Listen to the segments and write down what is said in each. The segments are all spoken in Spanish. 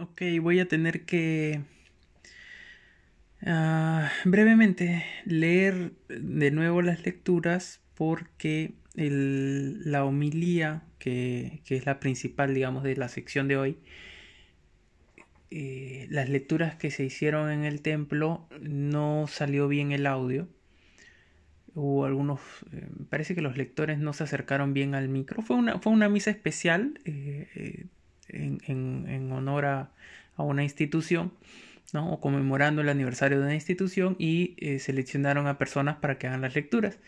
Ok, voy a tener que ah, brevemente leer de nuevo las lecturas porque la homilía, que, es la principal, digamos, de la sección de hoy, eh, las lecturas que se hicieron en el templo no salió bien el audio. Hubo algunos, eh, parece que los lectores no se acercaron bien al micro. Fue una, fue una misa especial. Eh, en, honor a, una institución, ¿no? o conmemorando el aniversario de una institución y eh, seleccionaron a personas para que hagan las lecturas.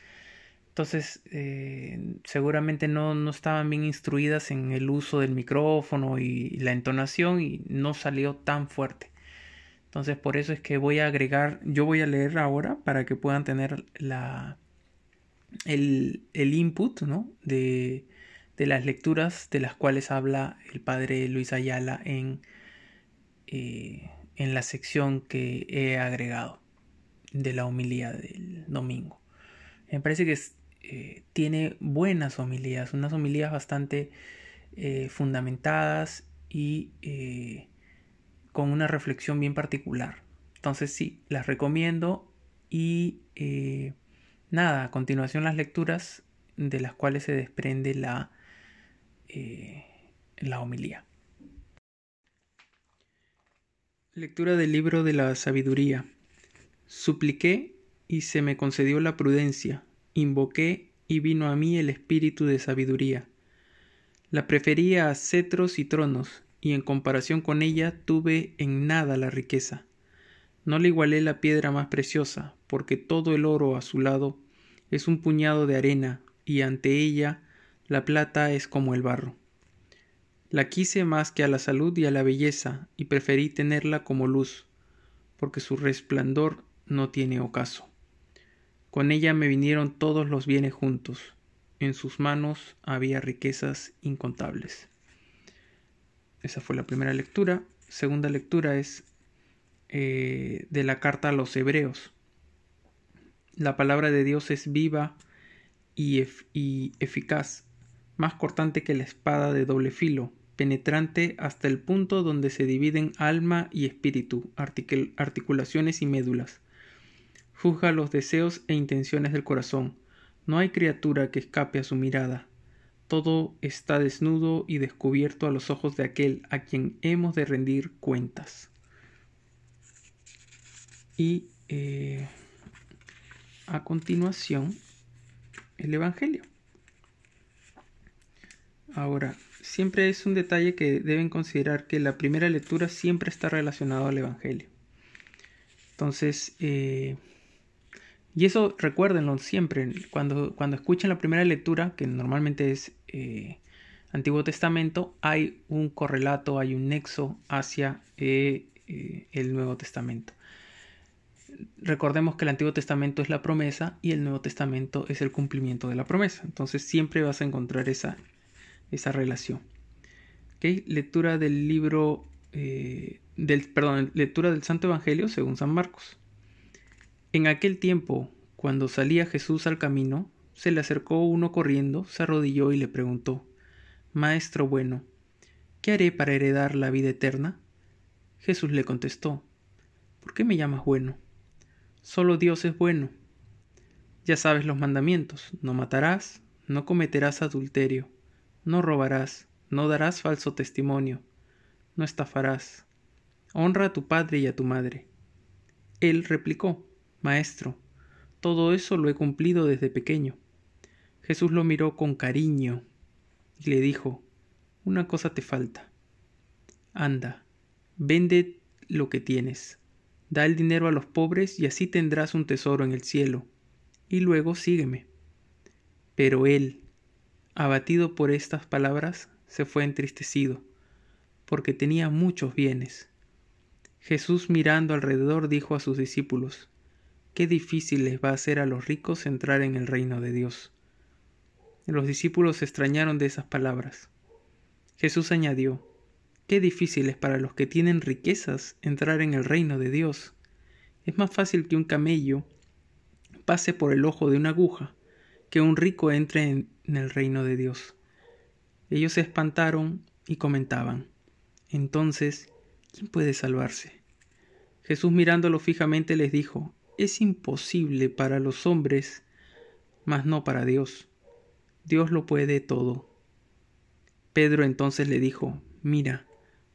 Entonces, eh, seguramente no, no, estaban bien instruidas en el uso del micrófono y, la entonación y no salió tan fuerte. Entonces, por eso es que voy a agregar, yo voy a leer ahora para que puedan tener la, el, el input ¿no? de, de las lecturas de las cuales habla el padre Luis Ayala en, eh, en la sección que he agregado de la homilía del domingo. Me parece que eh, tiene buenas homilías, unas homilías bastante eh, fundamentadas y con una reflexión bien particular. Entonces sí, las recomiendo y nada, a continuación las lecturas de las cuales se desprende la eh, la homilía. Lectura del libro de la sabiduría. Supliqué y se me concedió la prudencia, invoqué y vino a mí el espíritu de sabiduría. La prefería a cetros y tronos, y en comparación con ella tuve en nada la riqueza. No le igualé la piedra más preciosa, porque todo el oro a su lado es un puñado de arena, y ante ella la plata es como el barro. La quise más que a la salud y a la belleza, y preferí tenerla como luz, porque su resplandor no tiene ocaso. Con ella me vinieron todos los bienes juntos, en sus manos había riquezas incontables. Esa fue la primera lectura. Segunda lectura es eh, de la carta a los hebreos. La palabra de Dios es viva y eficaz más cortante que la espada de doble filo, penetrante hasta el punto donde se dividen alma y espíritu, articulaciones y médulas. Juzga los deseos e intenciones del corazón. No hay criatura que escape a su mirada. Todo está desnudo y descubierto a los ojos de aquel a quien hemos de rendir cuentas. Y eh, a continuación, el Evangelio. Ahora, siempre es un detalle que deben considerar que la primera lectura siempre está relacionada al Evangelio. Entonces, eh, y eso recuérdenlo siempre, cuando, cuando escuchen la primera lectura, que normalmente es eh, Antiguo Testamento, hay un correlato, hay un nexo hacia eh, el Nuevo Testamento. Recordemos que el Antiguo Testamento es la promesa y el Nuevo Testamento es el cumplimiento de la promesa. Entonces siempre vas a encontrar esa, esa relación. Lectura del libro, eh, del, perdón, lectura del Santo Evangelio según San Marcos. En aquel tiempo, cuando salía Jesús al camino, se le acercó uno corriendo, se arrodilló y le preguntó, Maestro bueno, ¿qué haré para heredar la vida eterna? Jesús le contestó, ¿por qué me llamas bueno? Solo Dios es bueno. Ya sabes los mandamientos, no matarás, no cometerás adulterio, no robarás, no darás falso testimonio, no estafarás. Honra a tu padre y a tu madre. Él replicó, Maestro, todo eso lo he cumplido desde pequeño. Jesús lo miró con cariño y le dijo, Una cosa te falta. Anda, vende lo que tienes, da el dinero a los pobres y así tendrás un tesoro en el cielo, y luego sígueme. Pero él, Abatido por estas palabras, se fue entristecido, porque tenía muchos bienes. Jesús mirando alrededor dijo a sus discípulos, Qué difícil les va a ser a los ricos entrar en el reino de Dios. Los discípulos se extrañaron de esas palabras. Jesús añadió, Qué difícil es para los que tienen riquezas entrar en el reino de Dios. Es más fácil que un camello pase por el ojo de una aguja que un rico entre en, el reino de Dios. Ellos se espantaron y comentaban, Entonces, ¿quién puede salvarse? Jesús mirándolo fijamente les dijo, es imposible para los hombres, mas no para Dios. Dios lo puede todo. Pedro entonces le dijo, mira,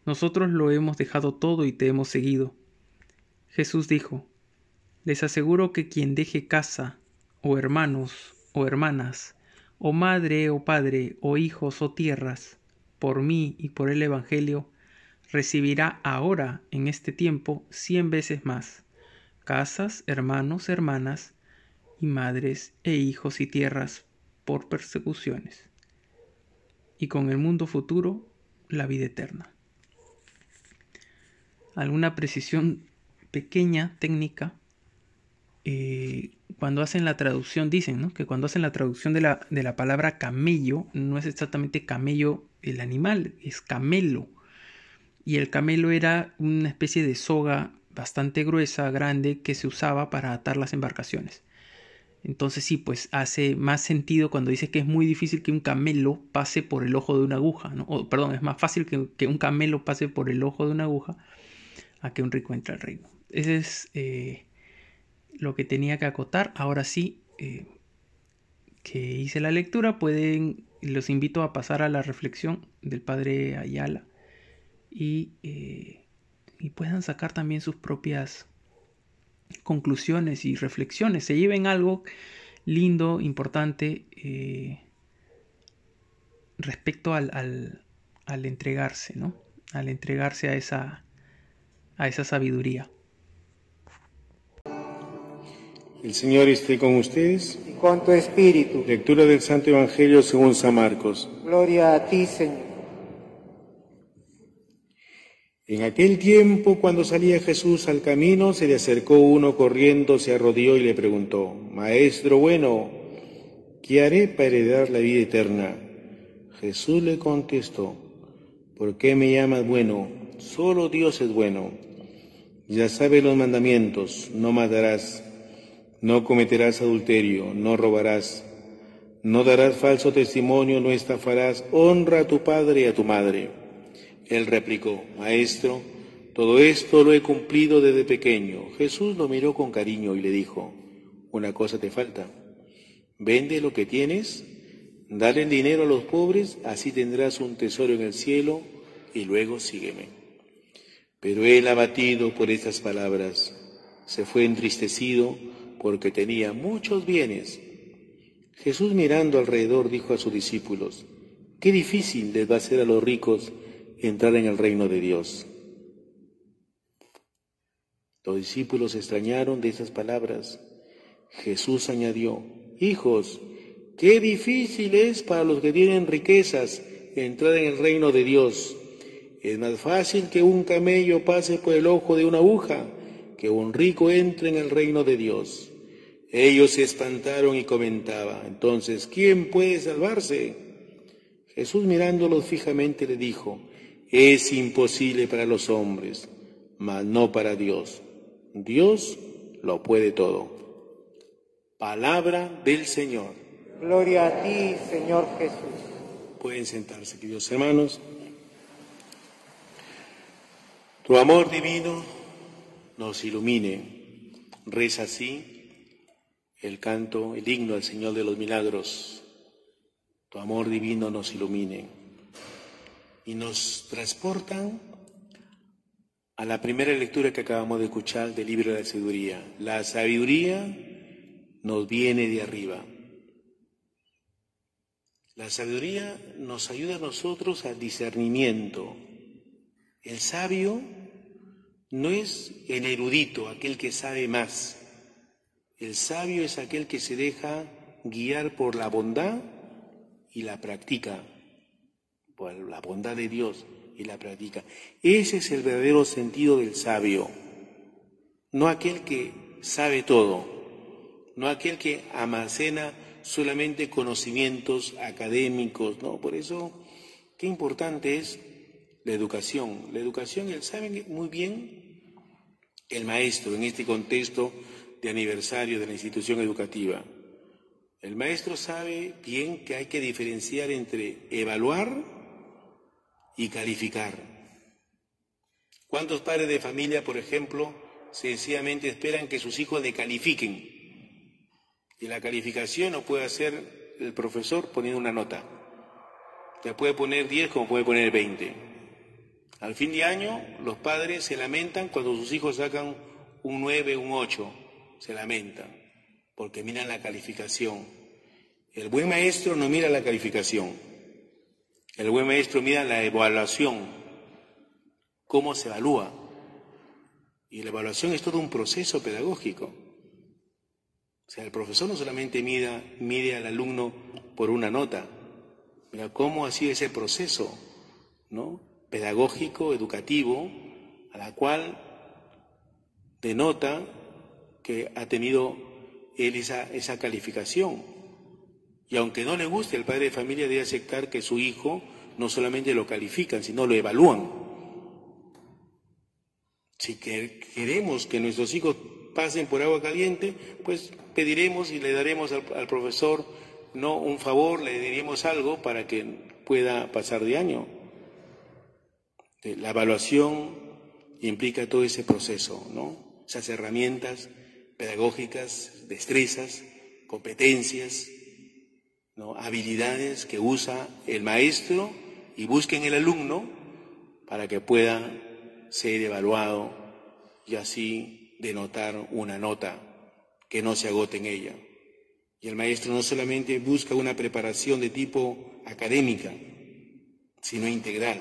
nosotros lo hemos dejado todo y te hemos seguido. Jesús dijo, les aseguro que quien deje casa, o hermanos, o hermanas, o madre, o padre, o hijos, o tierras, por mí y por el Evangelio, recibirá ahora, en este tiempo, cien veces más, casas, hermanos, hermanas, y madres, e hijos y tierras, por persecuciones, y con el mundo futuro, la vida eterna. Alguna precisión pequeña, técnica, eh, cuando hacen la traducción, dicen que cuando hacen la traducción de la, palabra camello, no es exactamente camello el animal, es camelo y el camelo era una especie de soga bastante gruesa, grande, que se usaba para atar las embarcaciones. Entonces sí, pues hace más sentido cuando dice que es muy difícil que un camelo pase por el ojo de una aguja, ¿no? O, perdón, es más fácil que, un camelo pase por el ojo de una aguja a que un rico entre al reino. Ese es eh, lo que tenía que acotar. Ahora sí, eh, que hice la lectura, pueden, los invito a pasar a la reflexión del padre Ayala eh, y, puedan sacar también sus propias conclusiones y reflexiones. Se lleven algo lindo, importante eh, respecto al, al, entregarse, ¿no? Al entregarse a esa, a esa sabiduría. El Señor esté con ustedes. Y con tu espíritu. Lectura del Santo Evangelio según San Marcos. Gloria a ti, Señor. En aquel tiempo, cuando salía Jesús al camino, se le acercó uno corriendo, se arrodilló y le preguntó, Maestro bueno, ¿qué haré para heredar la vida eterna? Jesús le contestó, ¿por qué me llamas bueno? Solo Dios es bueno. Ya sabes los mandamientos, no matarás, no cometerás adulterio, no robarás, no darás falso testimonio, no estafarás, honra a tu padre y a tu madre. Él replicó, Maestro, todo esto lo he cumplido desde pequeño. Jesús lo miró con cariño y le dijo, una cosa te falta. Vende lo que tienes, dale el dinero a los pobres, así tendrás un tesoro en el cielo, y luego sígueme. Pero él, abatido por estas palabras, se fue entristecido porque tenía muchos bienes. Jesús mirando alrededor dijo a sus discípulos, qué difícil les va a ser a los ricos entrar en el reino de Dios. Los discípulos extrañaron de esas palabras. Jesús añadió, Hijos, qué difícil es para los que tienen riquezas entrar en el reino de Dios. Es más fácil que un camello pase por el ojo de una aguja que un rico entre en el reino de Dios. Ellos se espantaron y comentaban, entonces, ¿quién puede salvarse? Jesús mirándolos fijamente le dijo, es imposible para los hombres, mas no para Dios. Dios lo puede todo. Palabra del Señor. Gloria a ti, Señor Jesús. Pueden sentarse, queridos hermanos. Tu amor divino nos ilumine. Reza así el canto, el himno al Señor de los milagros. Tu amor divino nos ilumine y nos transportan a la primera lectura que acabamos de escuchar del libro de la sabiduría. La sabiduría nos viene de arriba. La sabiduría nos ayuda a nosotros al discernimiento. El sabio no es el erudito, aquel que sabe más. El sabio es aquel que se deja guiar por la bondad y la practica la bondad de Dios y la practica. Ese es el verdadero sentido del sabio. No aquel que sabe todo, no aquel que almacena solamente conocimientos académicos, ¿no? Por eso, qué importante es la educación. La educación, él sabe muy bien el maestro en este contexto de aniversario de la institución educativa. El maestro sabe bien que hay que diferenciar entre evaluar y calificar. ¿Cuántos padres de familia, por ejemplo, sencillamente esperan que sus hijos le califiquen? Y la calificación no puede hacer el profesor poniendo una nota. Ya puede poner 10 como puede poner 20. Al fin de año, los padres se lamentan cuando sus hijos sacan un 9, un 8. Se lamentan porque miran la calificación. El buen maestro no mira la calificación. El buen maestro mira la evaluación cómo se evalúa. Y la evaluación es todo un proceso pedagógico. O sea, el profesor no solamente mide al alumno por una nota, mira cómo ha sido ese proceso, ¿no? Pedagógico, educativo, a la cual denota que ha tenido él esa, esa calificación. Y aunque no le guste, el padre de familia debe aceptar que su hijo no solamente lo califican, sino lo evalúan. Si queremos que nuestros hijos pasen por agua caliente, pues pediremos y le daremos al, profesor no un favor, le diremos algo para que pueda pasar de año. La evaluación implica todo ese proceso, ¿no? Esas herramientas pedagógicas, destrezas, competencias, habilidades que usa el maestro y busca en el alumno para que pueda ser evaluado y así denotar una nota que no se agote en ella. Y el maestro no solamente busca una preparación de tipo académica, sino integral.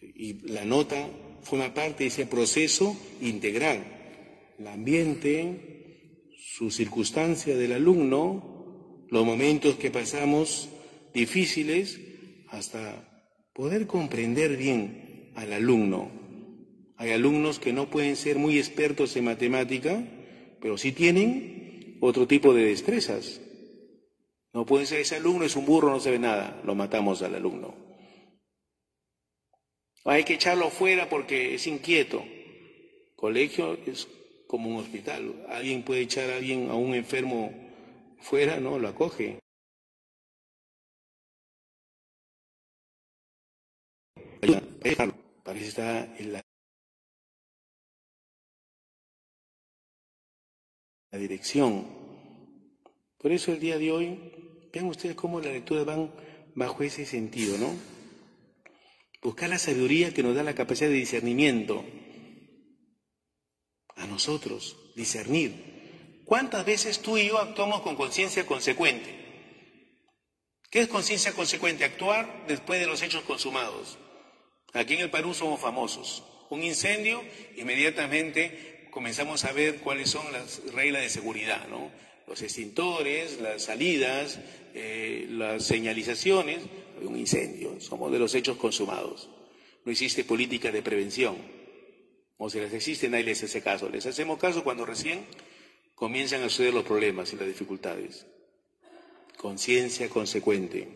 Y la nota forma parte de ese proceso integral. El ambiente, su circunstancia del alumno, los momentos que pasamos difíciles, hasta poder comprender bien al alumno. Hay alumnos que no pueden ser muy expertos en matemática, pero sí tienen otro tipo de destrezas. No pueden ser ese alumno es un burro, no sabe nada, lo matamos al alumno. Hay que echarlo fuera porque es inquieto. Colegio es como un hospital. Alguien puede echar a alguien, a un enfermo fuera, no, lo acoge. Parece está en la, la dirección. Por eso el día de hoy, vean ustedes cómo las lecturas van bajo ese sentido, ¿no? Buscar la sabiduría que nos da la capacidad de discernimiento nosotros, discernir. ¿Cuántas veces tú y yo actuamos con conciencia consecuente? ¿Qué es conciencia consecuente? Actuar después de los hechos consumados. Aquí en el Perú somos famosos. Un incendio, inmediatamente comenzamos a ver cuáles son las reglas de seguridad, ¿no? Los extintores, las salidas, eh, las señalizaciones. Un incendio, somos de los hechos consumados. No existe política de prevención. O si las existe, nadie les hace caso. Les hacemos caso cuando recién comienzan a suceder los problemas y las dificultades. Conciencia consecuente.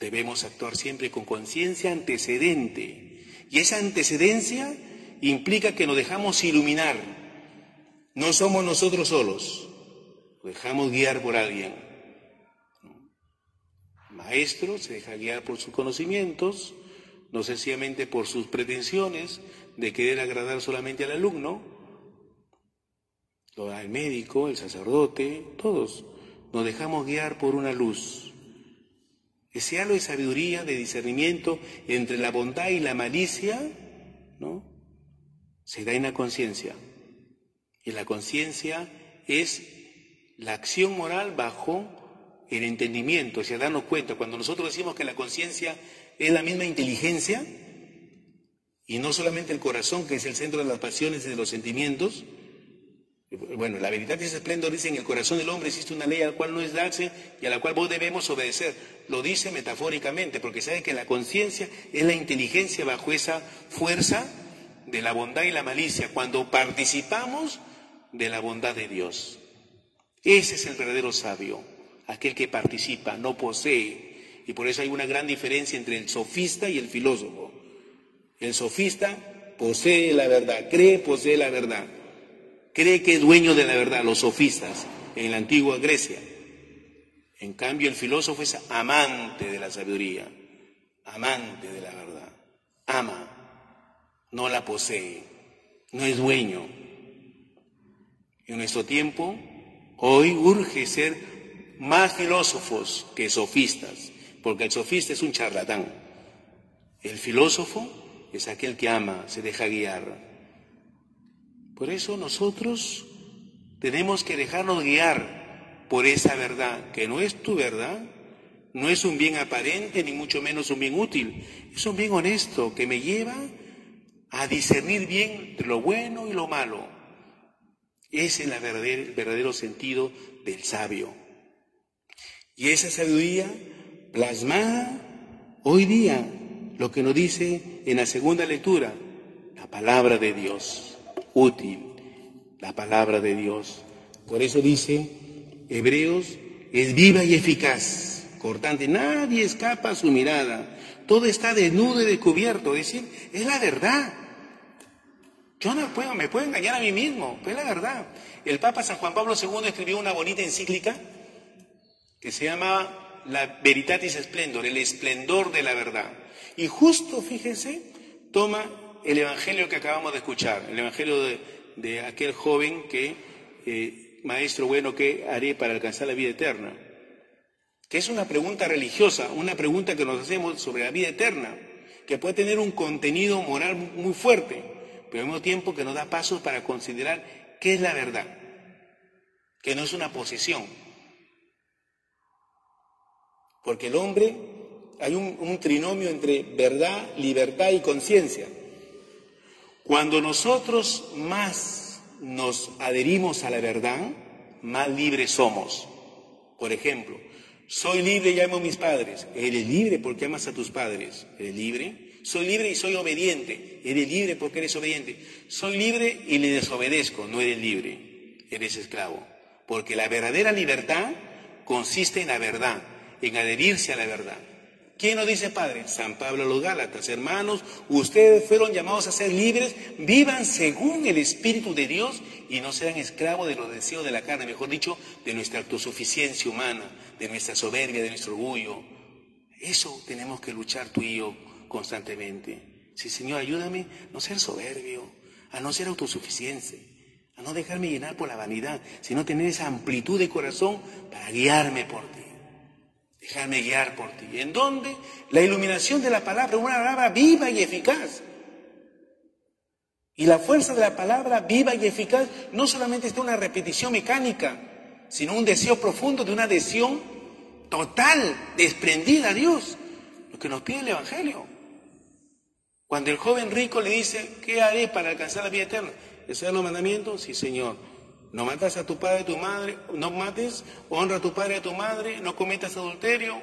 Debemos actuar siempre con conciencia antecedente. Y esa antecedencia implica que nos dejamos iluminar. No somos nosotros solos. Nos dejamos guiar por alguien. Maestro se deja guiar por sus conocimientos, no sencillamente por sus pretensiones de querer agradar solamente al alumno. El médico, el sacerdote, todos nos dejamos guiar por una luz. Ese halo de sabiduría, de discernimiento entre la bondad y la malicia, ¿no? Se da en la conciencia. Y la conciencia es la acción moral bajo el entendimiento, o sea, darnos cuenta. Cuando nosotros decimos que la conciencia es la misma inteligencia, y no solamente el corazón, que es el centro de las pasiones y de los sentimientos, bueno, la verdad es esplendor dice en el corazón del hombre existe una ley a la cual no es darse y a la cual vos debemos obedecer. Lo dice metafóricamente, porque sabe que la conciencia es la inteligencia bajo esa fuerza de la bondad y la malicia, cuando participamos de la bondad de Dios. Ese es el verdadero sabio, aquel que participa, no posee. Y por eso hay una gran diferencia entre el sofista y el filósofo. El sofista posee la verdad, cree posee la verdad cree que es dueño de la verdad, los sofistas en la antigua Grecia. En cambio, el filósofo es amante de la sabiduría, amante de la verdad, ama no la posee, no es dueño. En nuestro tiempo, hoy urge ser más filósofos que sofistas, porque el sofista es un charlatán. El filósofo es aquel que ama, se deja guiar. Por eso nosotros tenemos que dejarnos guiar por esa verdad, que no es tu verdad, no es un bien aparente, ni mucho menos un bien útil, es un bien honesto que me lleva a discernir bien entre lo bueno y lo malo. Ese es el verdadero, el verdadero sentido del sabio. Y esa sabiduría plasmada hoy día, lo que nos dice en la segunda lectura, la palabra de Dios, útil, la palabra de Dios. Por eso dice, Hebreos es viva y eficaz, cortante, nadie escapa a su mirada, todo está desnudo y descubierto, es decir, es la verdad. Yo no puedo, me puedo engañar a mí mismo, pero es la verdad. El Papa San Juan Pablo II escribió una bonita encíclica que se llama La Veritatis Splendor, el esplendor de la verdad. Y justo, fíjense, toma el Evangelio que acabamos de escuchar, el Evangelio de, aquel joven que, eh, maestro bueno, ¿qué haré para alcanzar la vida eterna? Que es una pregunta religiosa, una pregunta que nos hacemos sobre la vida eterna, que puede tener un contenido moral muy fuerte, pero al mismo tiempo que nos da pasos para considerar qué es la verdad, que no es una posesión. Porque el hombre, hay un trinomio entre verdad, libertad y conciencia. Cuando nosotros más nos adherimos a la verdad, más libres somos. Por ejemplo, soy libre y amo a mis padres. Eres libre porque amas a tus padres. ¿Eres libre? Soy libre y soy obediente. Eres libre porque eres obediente. Soy libre y le desobedezco. No eres libre. Eres esclavo. Porque la verdadera libertad consiste en la verdad, en adherirse a la verdad. ¿Quién nos dice Padre? San Pablo a los Gálatas, hermanos, ustedes fueron llamados a ser libres, vivan según el Espíritu de Dios y no sean esclavos de los deseos de la carne, mejor dicho, de nuestra autosuficiencia humana, de nuestra soberbia, de nuestro orgullo. Eso tenemos que luchar tú y yo constantemente. Sí, Señor, ayúdame a no ser soberbio, a no ser autosuficiente, a no dejarme llenar por la vanidad, sino tener esa amplitud de corazón para guiarme por ti. Dejarme guiar por ti. ¿En dónde? La iluminación de la palabra, una palabra viva y eficaz. Y la fuerza de la palabra viva y eficaz no solamente está una repetición mecánica, sino un deseo profundo de una adhesión total, desprendida a Dios. Lo que nos pide el Evangelio. Cuando el joven rico le dice, ¿qué haré para alcanzar la vida eterna? ¿Ese es los mandamientos? Sí, Señor. No matas a tu padre y tu madre, no mates, honra a tu padre y a tu madre, no cometas adulterio.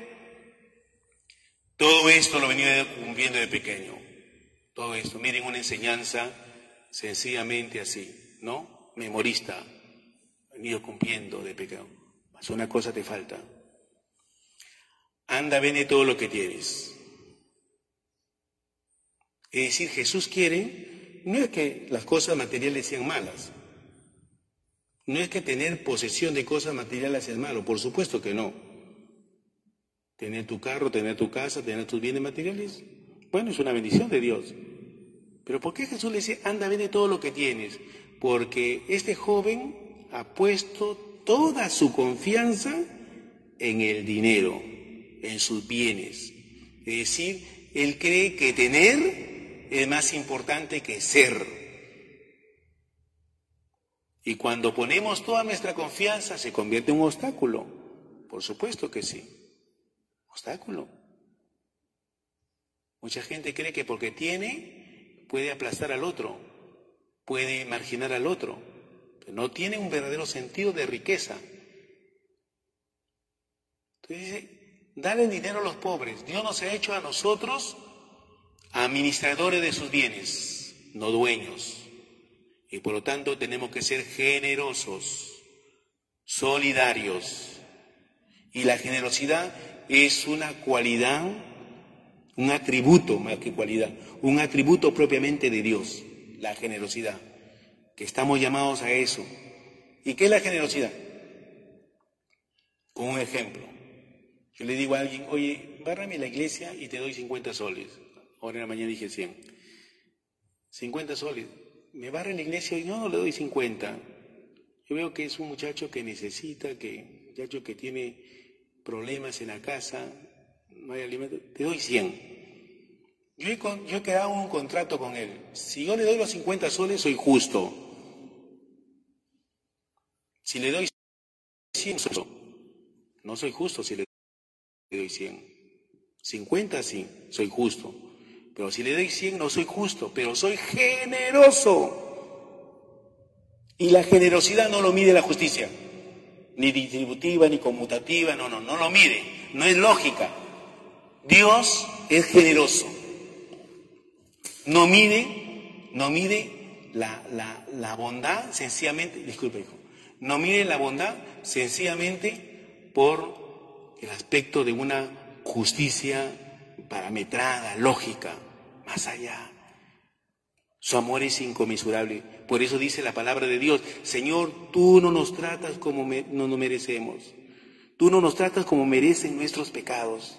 Todo esto lo venía cumpliendo de pequeño. Todo esto, miren una enseñanza sencillamente así, ¿no? Memorista, venido cumpliendo de pequeño. Mas una cosa te falta. Anda, vende todo lo que tienes. Es decir, Jesús quiere, no es que las cosas materiales sean malas, no es que tener posesión de cosas materiales es malo, por supuesto que no. Tener tu carro, tener tu casa, tener tus bienes materiales, bueno, es una bendición de Dios. Pero ¿por qué Jesús le dice, anda, vende todo lo que tienes? Porque este joven ha puesto toda su confianza en el dinero, en sus bienes. Es decir, él cree que tener es más importante que ser. Y cuando ponemos toda nuestra confianza se convierte en un obstáculo. Por supuesto que sí. Obstáculo. Mucha gente cree que porque tiene puede aplastar al otro, puede marginar al otro. Pero no tiene un verdadero sentido de riqueza. Entonces dice, dale dinero a los pobres. Dios nos ha hecho a nosotros administradores de sus bienes, no dueños. Y por lo tanto tenemos que ser generosos, solidarios. Y la generosidad es una cualidad, un atributo más que cualidad, un atributo propiamente de Dios, la generosidad, que estamos llamados a eso. ¿Y qué es la generosidad? Con un ejemplo. Yo le digo a alguien, oye, bárrame la iglesia y te doy 50 soles. Ahora en la mañana dije 100. 50 soles. Me barre en la iglesia y no, le doy 50. Yo veo que es un muchacho que necesita, que muchacho que tiene problemas en la casa, no hay alimento, te doy 100. Yo he, con- yo he quedado un contrato con él. Si yo le doy los 50 soles, soy justo. Si le doy 100, soy justo. no soy justo si le doy 100. 50 sí, soy justo. Pero si le doy 100 no soy justo, pero soy generoso. Y la generosidad no lo mide la justicia, ni distributiva, ni conmutativa, no, no, no lo mide, no es lógica. Dios es generoso. No mide, no mide la, la, la bondad sencillamente, disculpe hijo, no mide la bondad sencillamente por el aspecto de una justicia parametrada, lógica, más allá. Su amor es inconmensurable. Por eso dice la palabra de Dios, Señor, tú no nos tratas como no nos merecemos. Tú no nos tratas como merecen nuestros pecados.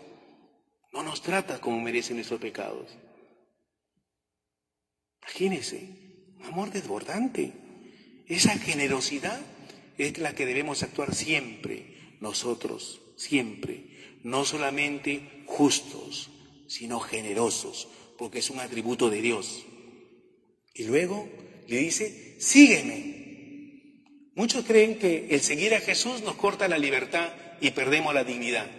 No nos tratas como merecen nuestros pecados. Imagínense, un amor desbordante. Esa generosidad es la que debemos actuar siempre, nosotros, siempre. No solamente justos, sino generosos, porque es un atributo de Dios. Y luego le dice, sígueme. Muchos creen que el seguir a Jesús nos corta la libertad y perdemos la dignidad.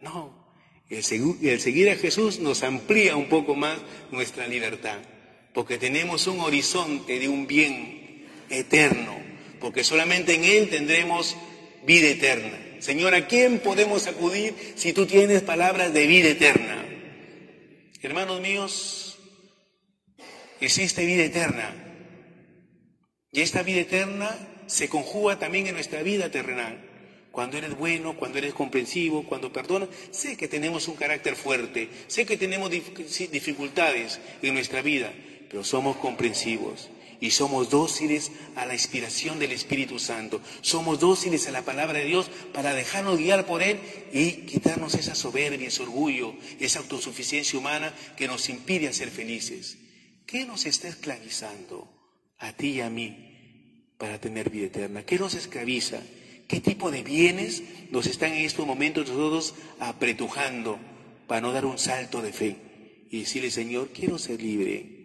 No, el, el seguir a Jesús nos amplía un poco más nuestra libertad, porque tenemos un horizonte de un bien eterno, porque solamente en Él tendremos vida eterna. Señor, ¿a quién podemos acudir si tú tienes palabras de vida eterna? Hermanos míos, existe vida eterna. Y esta vida eterna se conjuga también en nuestra vida terrenal. Cuando eres bueno, cuando eres comprensivo, cuando perdonas, sé que tenemos un carácter fuerte, sé que tenemos dificultades en nuestra vida, pero somos comprensivos y somos dóciles a la inspiración del Espíritu Santo. Somos dóciles a la palabra de Dios para dejarnos guiar por Él y quitarnos esa soberbia, ese orgullo, esa autosuficiencia humana que nos impide ser felices. ¿Qué nos está esclavizando a ti y a mí para tener vida eterna? ¿Qué nos esclaviza? ¿Qué tipo de bienes nos están en estos momentos nosotros apretujando para no dar un salto de fe y decirle, Señor, quiero ser libre,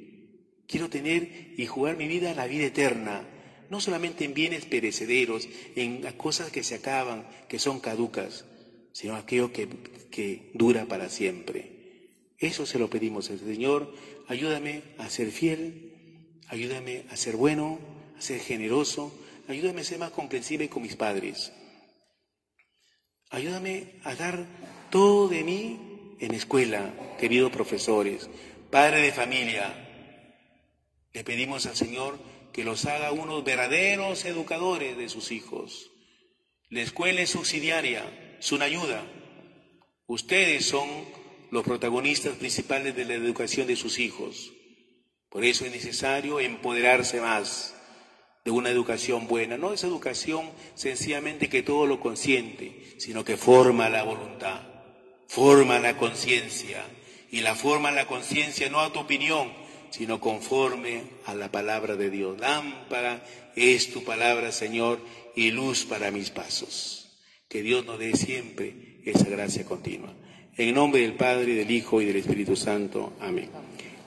quiero tener y jugar mi vida a la vida eterna, no solamente en bienes perecederos, en cosas que se acaban, que son caducas, sino aquello que, que dura para siempre. Eso se lo pedimos al Señor, ayúdame a ser fiel, ayúdame a ser bueno, a ser generoso, ayúdame a ser más comprensible con mis padres. Ayúdame a dar todo de mí en escuela, queridos profesores, padre de familia. Le pedimos al Señor que los haga unos verdaderos educadores de sus hijos. La escuela es subsidiaria, es una ayuda. Ustedes son los protagonistas principales de la educación de sus hijos. Por eso es necesario empoderarse más de una educación buena. No es educación sencillamente que todo lo consiente, sino que forma la voluntad, forma la conciencia. Y la forma la conciencia no a tu opinión, sino conforme a la palabra de Dios. Lámpara es tu palabra, Señor, y luz para mis pasos. Que Dios nos dé siempre esa gracia continua. En nombre del Padre, del Hijo y del Espíritu Santo. Amén.